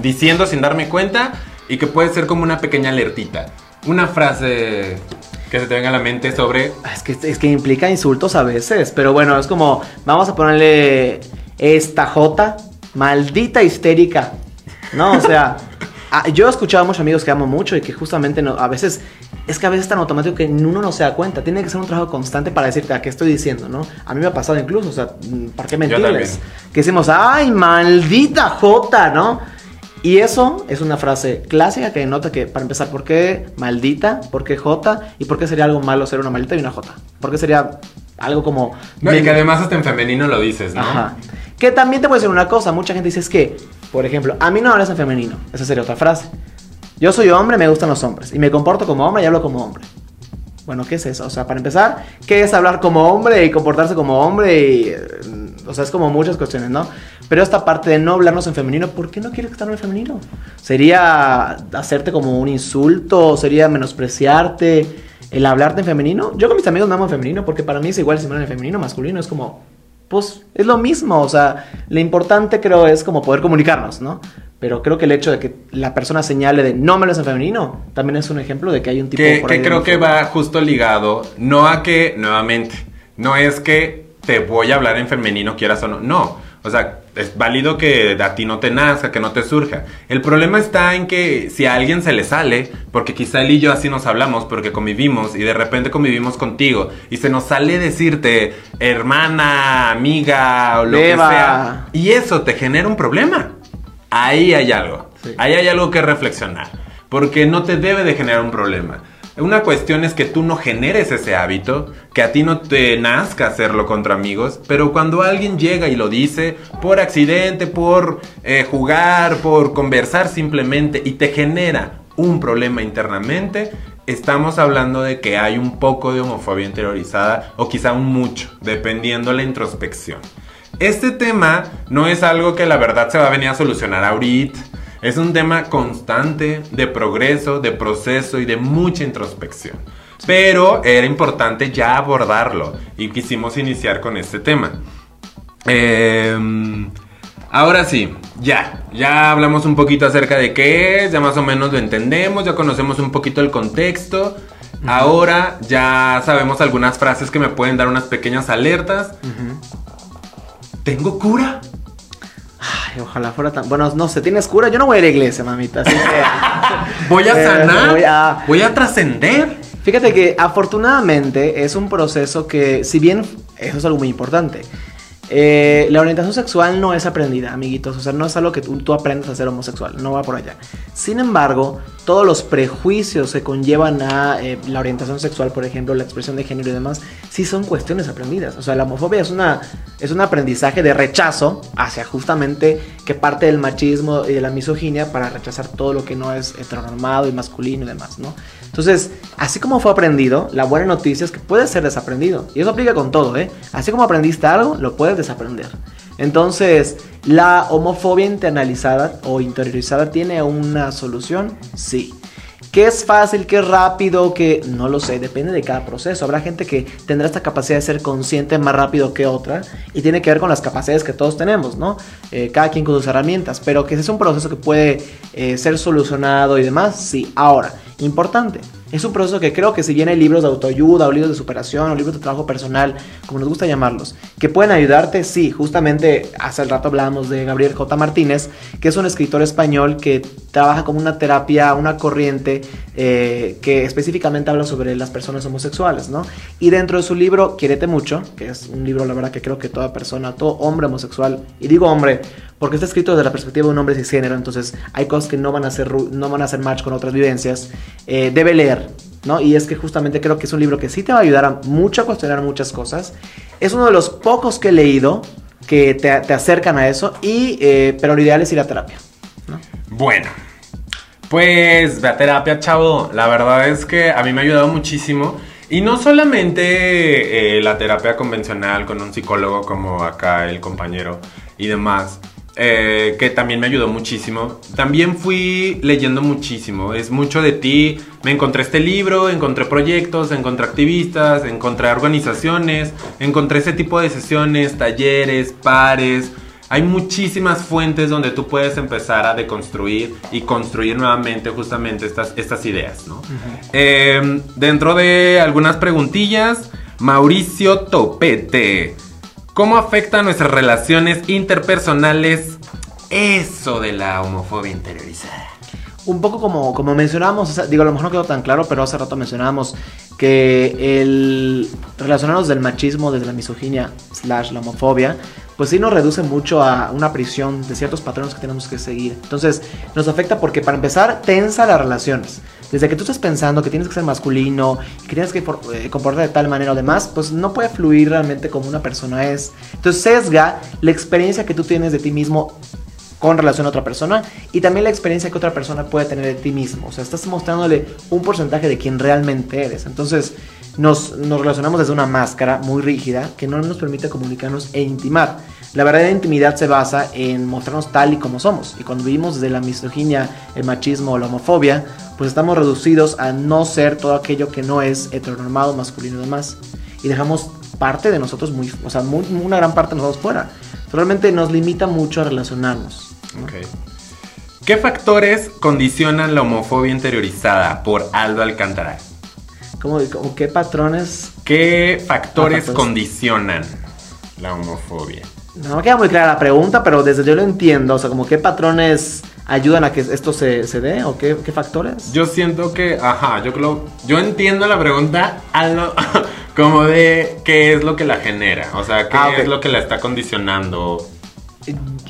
diciendo sin darme cuenta y que puede ser como una pequeña alertita. Una frase que se te venga a la mente sobre Ah, Es que, es que implica insultos a veces, pero bueno, es como, vamos a ponerle esta J, maldita histérica, ¿no? O sea, Ah, yo he escuchado a muchos amigos que amo mucho y que justamente no, a veces es que a veces es tan automático que uno no se da cuenta. Tiene que ser un trabajo constante para decirte a qué estoy diciendo, ¿no? A mí me ha pasado incluso, o sea, ¿para qué mentirles? Que decimos, ay, maldita Jota, ¿no? Y eso es una frase clásica que denota que, para empezar, ¿por qué maldita? ¿Por qué J? ¿Y por qué sería algo malo ser una maldita y una J? ¿Por qué sería algo como... No, y que además hasta en femenino lo dices, ¿no? Ajá. Que también te puede decir una cosa, mucha gente dice es que, por ejemplo, a mí no hablas en femenino, esa sería otra frase. Yo soy hombre, me gustan los hombres, y me comporto como hombre y hablo como hombre. Bueno, ¿qué es eso? O sea, para empezar, ¿qué es hablar como hombre y comportarse como hombre? Y, o sea, es como muchas cuestiones, ¿no? Pero esta parte de no hablarnos en femenino, ¿por qué no quieres estar en femenino? ¿Sería hacerte como un insulto? ¿Sería menospreciarte? ¿El hablarte en femenino? Yo con mis amigos me amo en femenino porque para mí es igual si me hablan en femenino, masculino, es como pues es lo mismo, o sea, lo importante creo es como poder comunicarnos, ¿no? Pero creo que el hecho de que la persona señale de no me lo en femenino también es un ejemplo de que hay un tipo que, que creo que va justo ligado, no a que, nuevamente, no es que te voy a hablar en femenino quieras o no, no o sea, es válido que a ti no te nazca, que no te surja. El problema está en que si a alguien se le sale, porque quizá él y yo así nos hablamos, porque convivimos y de repente convivimos contigo y se nos sale decirte hermana, amiga o lo que sea, y eso te genera un problema. Ahí hay algo. Ahí hay algo que reflexionar, porque no te debe de generar un problema. Una cuestión es que tú no generes ese hábito, que a ti no te nazca hacerlo contra amigos, pero cuando alguien llega y lo dice por accidente, por eh, jugar, por conversar simplemente y te genera un problema internamente, estamos hablando de que hay un poco de homofobia interiorizada o quizá un mucho, dependiendo la introspección. Este tema no es algo que la verdad se va a venir a solucionar ahorita es un tema constante de progreso, de proceso y de mucha introspección. Pero era importante ya abordarlo y quisimos iniciar con este tema. Em, ahora sí, ya, ya hablamos un poquito acerca de qué es, ya más o menos lo entendemos, ya conocemos un poquito el contexto. Ahora ya sabemos algunas frases que me pueden dar unas pequeñas alertas. ¿Tengo cura? Ojalá fuera tan. Bueno, no sé, tienes cura. Yo no voy a ir a la iglesia, mamita. voy a eh, sanar. voy a, voy a trascender. Fíjate que afortunadamente es un proceso que, si bien eso es algo muy importante, eh, la orientación sexual no es aprendida, amiguitos. O sea, no es algo que tú, aprendas a ser homosexual. No va por allá. Sin embargo, todos los prejuicios que conllevan a eh, la orientación sexual, por ejemplo, la expresión de género y demás, sí son cuestiones aprendidas. O sea, la homofobia es, una, es un aprendizaje de rechazo hacia justamente que parte del machismo y de la misoginia para rechazar todo lo que no es heteronormado y masculino y demás, ¿no? Entonces, así como fue aprendido, la buena noticia es que puede ser desaprendido. Y eso aplica con todo, ¿eh? Así como aprendiste algo, lo puedes desaprender. Entonces, ¿la homofobia internalizada o interiorizada tiene una solución? Sí. ¿Qué es fácil, qué es rápido, que no lo sé, depende de cada proceso. Habrá gente que tendrá esta capacidad de ser consciente más rápido que otra y tiene que ver con las capacidades que todos tenemos, ¿no? Eh, cada quien con sus herramientas, pero que es un proceso que puede eh, ser solucionado y demás, sí. Ahora, importante. Es un proceso que creo que si bien hay libros de autoayuda o libros de superación o libros de trabajo personal, como nos gusta llamarlos, que pueden ayudarte, sí, justamente hace rato hablábamos de Gabriel J. Martínez, que es un escritor español que trabaja como una terapia, una corriente eh, que específicamente habla sobre las personas homosexuales, ¿no? Y dentro de su libro, Quiérete mucho, que es un libro, la verdad, que creo que toda persona, todo hombre homosexual, y digo hombre, porque está escrito desde la perspectiva de un hombre cisgénero, entonces hay cosas que no van a hacer, no van a hacer match con otras vivencias, eh, debe leer, ¿no? Y es que justamente creo que es un libro que sí te va a ayudar a mucho a cuestionar muchas cosas. Es uno de los pocos que he leído que te, acercan a eso, y, eh, pero lo ideal es ir a terapia, ¿no? Bueno. Pues ve terapia, chavo. La verdad es que a mí me ha ayudado muchísimo. Y no solamente eh, la terapia convencional con un psicólogo como acá el compañero y demás, eh, que también me ayudó muchísimo. También fui leyendo muchísimo. Es mucho de ti. Me encontré este libro, encontré proyectos, encontré activistas, encontré organizaciones, encontré ese tipo de sesiones, talleres, pares. Hay muchísimas fuentes donde tú puedes empezar a deconstruir y construir nuevamente justamente estas, estas ideas. Em, dentro de algunas preguntillas, Mauricio Topete. ¿Cómo afecta nuestras relaciones interpersonales eso de la homofobia interiorizada? un poco como, como mencionábamos, o sea, digo, a lo mejor no quedó tan claro, pero hace rato mencionábamos que el relacionarnos del machismo desde la misoginia slash la homofobia, pues sí nos reduce mucho a una prisión de ciertos patrones que tenemos que seguir. Entonces, nos afecta porque para empezar, tensa las relaciones. Desde que tú estás pensando que tienes que ser masculino, que tienes que eh, comportarte de tal manera o demás, pues no puede fluir realmente como una persona es. Entonces sesga la experiencia que tú tienes de ti mismo con relación a otra persona y también la experiencia que otra persona puede tener de ti mismo. O sea, estás mostrándole un porcentaje de quién realmente eres. Entonces, nos, nos, relacionamos desde una máscara muy rígida que no nos permite comunicarnos e intimar. La verdadera intimidad se basa en mostrarnos tal y como somos. Y cuando vivimos desde la misoginia, el machismo o la homofobia, pues estamos reducidos a no ser todo aquello que no es heteronormado, masculino y demás. Y dejamos parte de nosotros muy, o sea, una gran parte de nosotros fuera. Realmente nos limita mucho a relacionarnos. ¿Qué factores condicionan la homofobia interiorizada por Aldo Alcántara? ¿Cómo, qué patrones? ¿Qué factores condicionan la homofobia? No me queda muy clara la pregunta, pero desde yo lo entiendo. O sea, como qué patrones ayudan a que esto se, se dé o qué, qué, factores. Yo siento que, ajá, yo creo, yo entiendo la pregunta como de qué es lo que la genera. O sea, qué ah, es lo que la está condicionando.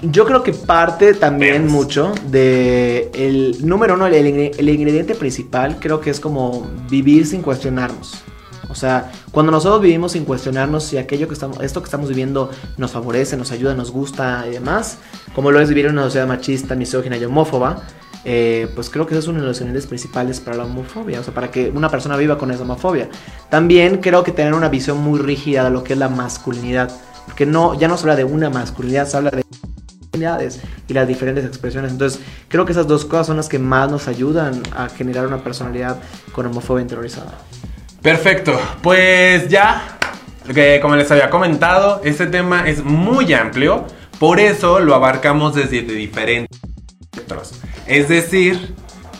Yo creo que parte también mucho de el número uno, el, el, ingrediente principal, creo que es como vivir sin cuestionarnos. O sea, cuando nosotros vivimos sin cuestionarnos si aquello que estamos, esto que estamos viviendo nos favorece, nos ayuda, nos gusta y demás, como lo es vivir en una sociedad machista, misógina y homófoba, eh, pues creo que eso es uno de los ingredientes principales para la homofobia, o sea, para que una persona viva con esa homofobia. También creo que tener una visión muy rígida de lo que es la masculinidad, porque no, ya no se habla de una masculinidad, se habla de y las diferentes expresiones. Entonces, creo que esas dos cosas son las que más nos ayudan a generar una personalidad con homofobia interiorizada. Perfecto, pues ya, que como les había comentado, este tema es muy amplio, por eso lo abarcamos desde diferentes Es decir,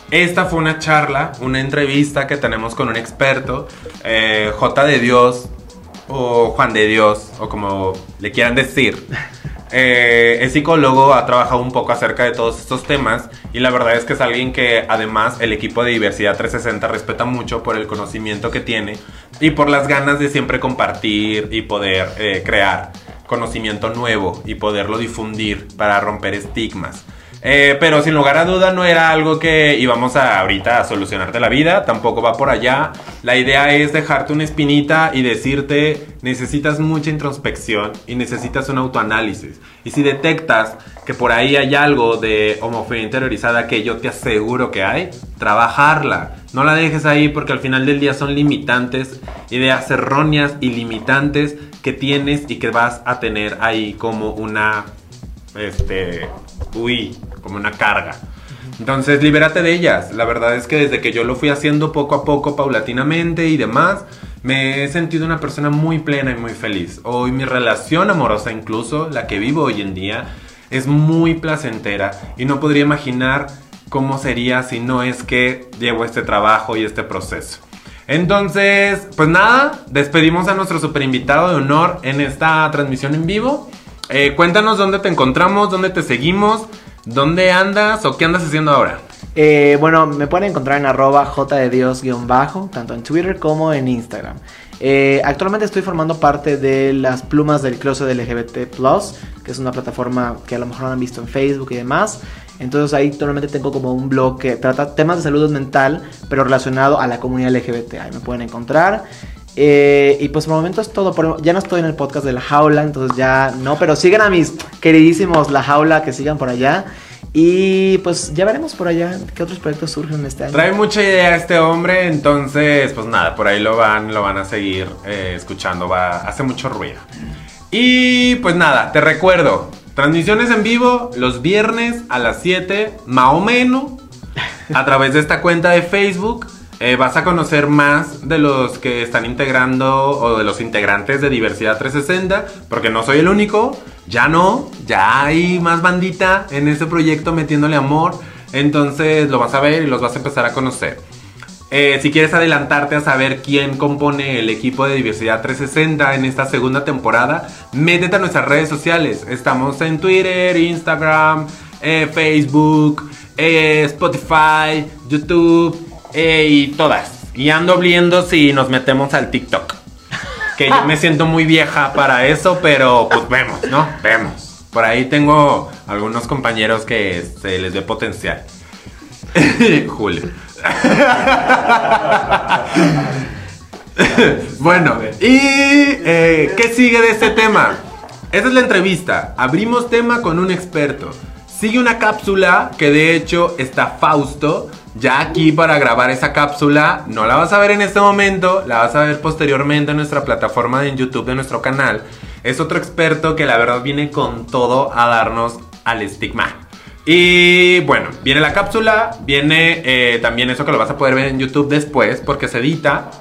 esta fue una charla, una entrevista que tenemos con un experto, eh, J de Dios o Juan de Dios, o como le quieran decir. Eh, es psicólogo, ha trabajado un poco acerca de todos estos temas y la verdad es que es alguien que además el equipo de Diversidad 360 respeta mucho por el conocimiento que tiene y por las ganas de siempre compartir y poder eh, crear conocimiento nuevo y poderlo difundir para romper estigmas. Eh, pero sin lugar a duda no era algo que íbamos a ahorita a solucionarte la vida, tampoco va por allá. La idea es dejarte una espinita y decirte necesitas mucha introspección y necesitas un autoanálisis. Y si detectas que por ahí hay algo de homofobia interiorizada que yo te aseguro que hay, trabajarla. No la dejes ahí porque al final del día son limitantes, ideas erróneas y limitantes que tienes y que vas a tener ahí como una este uy, como una carga. Entonces, libérate de ellas. La verdad es que desde que yo lo fui haciendo poco a poco, paulatinamente y demás, me he sentido una persona muy plena y muy feliz. Hoy mi relación amorosa incluso, la que vivo hoy en día, es muy placentera y no podría imaginar cómo sería si no es que llevo este trabajo y este proceso. Entonces, pues nada, despedimos a nuestro super invitado de honor en esta transmisión en vivo. Eh, cuéntanos dónde te encontramos, dónde te seguimos, dónde andas o qué andas haciendo ahora. Eh, bueno, me pueden encontrar en arroba j de dios-bajo, tanto en Twitter como en Instagram. Eh, actualmente estoy formando parte de las plumas del closet LGBT que es una plataforma que a lo mejor han visto en Facebook y demás. Entonces ahí actualmente tengo como un blog que trata temas de salud mental, pero relacionado a la comunidad LGBT. Ahí me pueden encontrar. Eh, y pues por el momento es todo. ya no estoy en el podcast de La Jaula, entonces ya no. Pero sigan a mis queridísimos La Jaula, que sigan por allá. Y pues ya veremos por allá qué otros proyectos surgen este año. Trae mucha idea este hombre, entonces pues nada, por ahí lo van, lo van a seguir eh, escuchando, va, hace mucho ruido. Y pues nada, te recuerdo, transmisiones en vivo los viernes a las 7, más o menos, a través de esta cuenta de Facebook. Eh, vas a conocer más de los que están integrando o de los integrantes de Diversidad 360, porque no soy el único, ya no, ya hay más bandita en ese proyecto metiéndole amor, entonces lo vas a ver y los vas a empezar a conocer. Eh, si quieres adelantarte a saber quién compone el equipo de Diversidad 360 en esta segunda temporada, métete a nuestras redes sociales. Estamos en Twitter, Instagram, eh, Facebook, Spotify, YouTube eh, y todas. Y ando viendo si nos metemos al TikTok. Que yo me siento muy vieja para eso, pero pues vemos, ¿no? Vemos. Por ahí tengo algunos compañeros que se les ve potencial. Julio. bueno, ¿y eh, qué sigue de este tema? Esa es la entrevista. Abrimos tema con un experto. Sigue una cápsula que de hecho está Fausto ya aquí para grabar esa cápsula. No la vas a ver en este momento, la vas a ver posteriormente en nuestra plataforma de YouTube de nuestro canal. Es otro experto que la verdad viene con todo a darnos al estigma. Y bueno, viene la cápsula, viene eh, también eso que lo vas a poder ver en YouTube después porque se edita.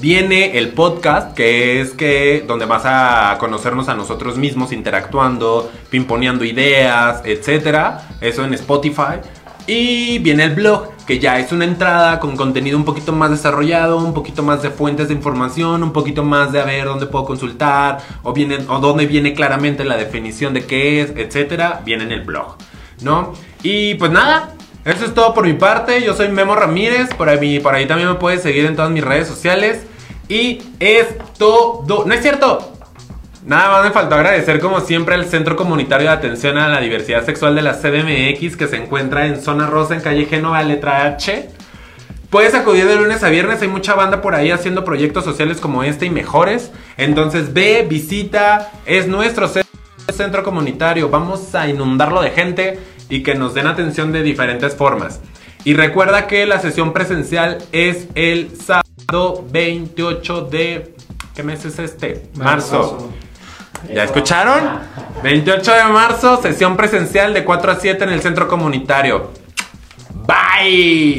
Viene el podcast, que es que donde vas a conocernos a nosotros mismos interactuando, pimponeando ideas, etc. Eso en Spotify. Y viene el blog, que ya es una entrada con contenido un poquito más desarrollado, un poquito más de fuentes de información, un poquito más de a ver dónde puedo consultar, o, viene, o dónde viene claramente la definición de qué es, etc. Viene en el blog. ¿no? Y pues nada, eso es todo por mi parte. Yo soy Memo Ramírez. Por ahí, por ahí también me puedes seguir en todas mis redes sociales. Y es todo. No es cierto. Nada más me faltó agradecer como siempre al Centro Comunitario de Atención a la Diversidad Sexual de la CDMX que se encuentra en Zona Rosa, en calle Génova, letra H. Puedes acudir de lunes a viernes, hay mucha banda por ahí haciendo proyectos sociales como este y mejores. Entonces ve, visita, es nuestro centro comunitario, vamos a inundarlo de gente y que nos den atención de diferentes formas. Y recuerda que la sesión presencial es el sábado 28 de... ¿Qué mes es este? Marzo. ¿Ya escucharon? 28 de marzo, sesión presencial de 4 a 7 en el centro comunitario. Bye.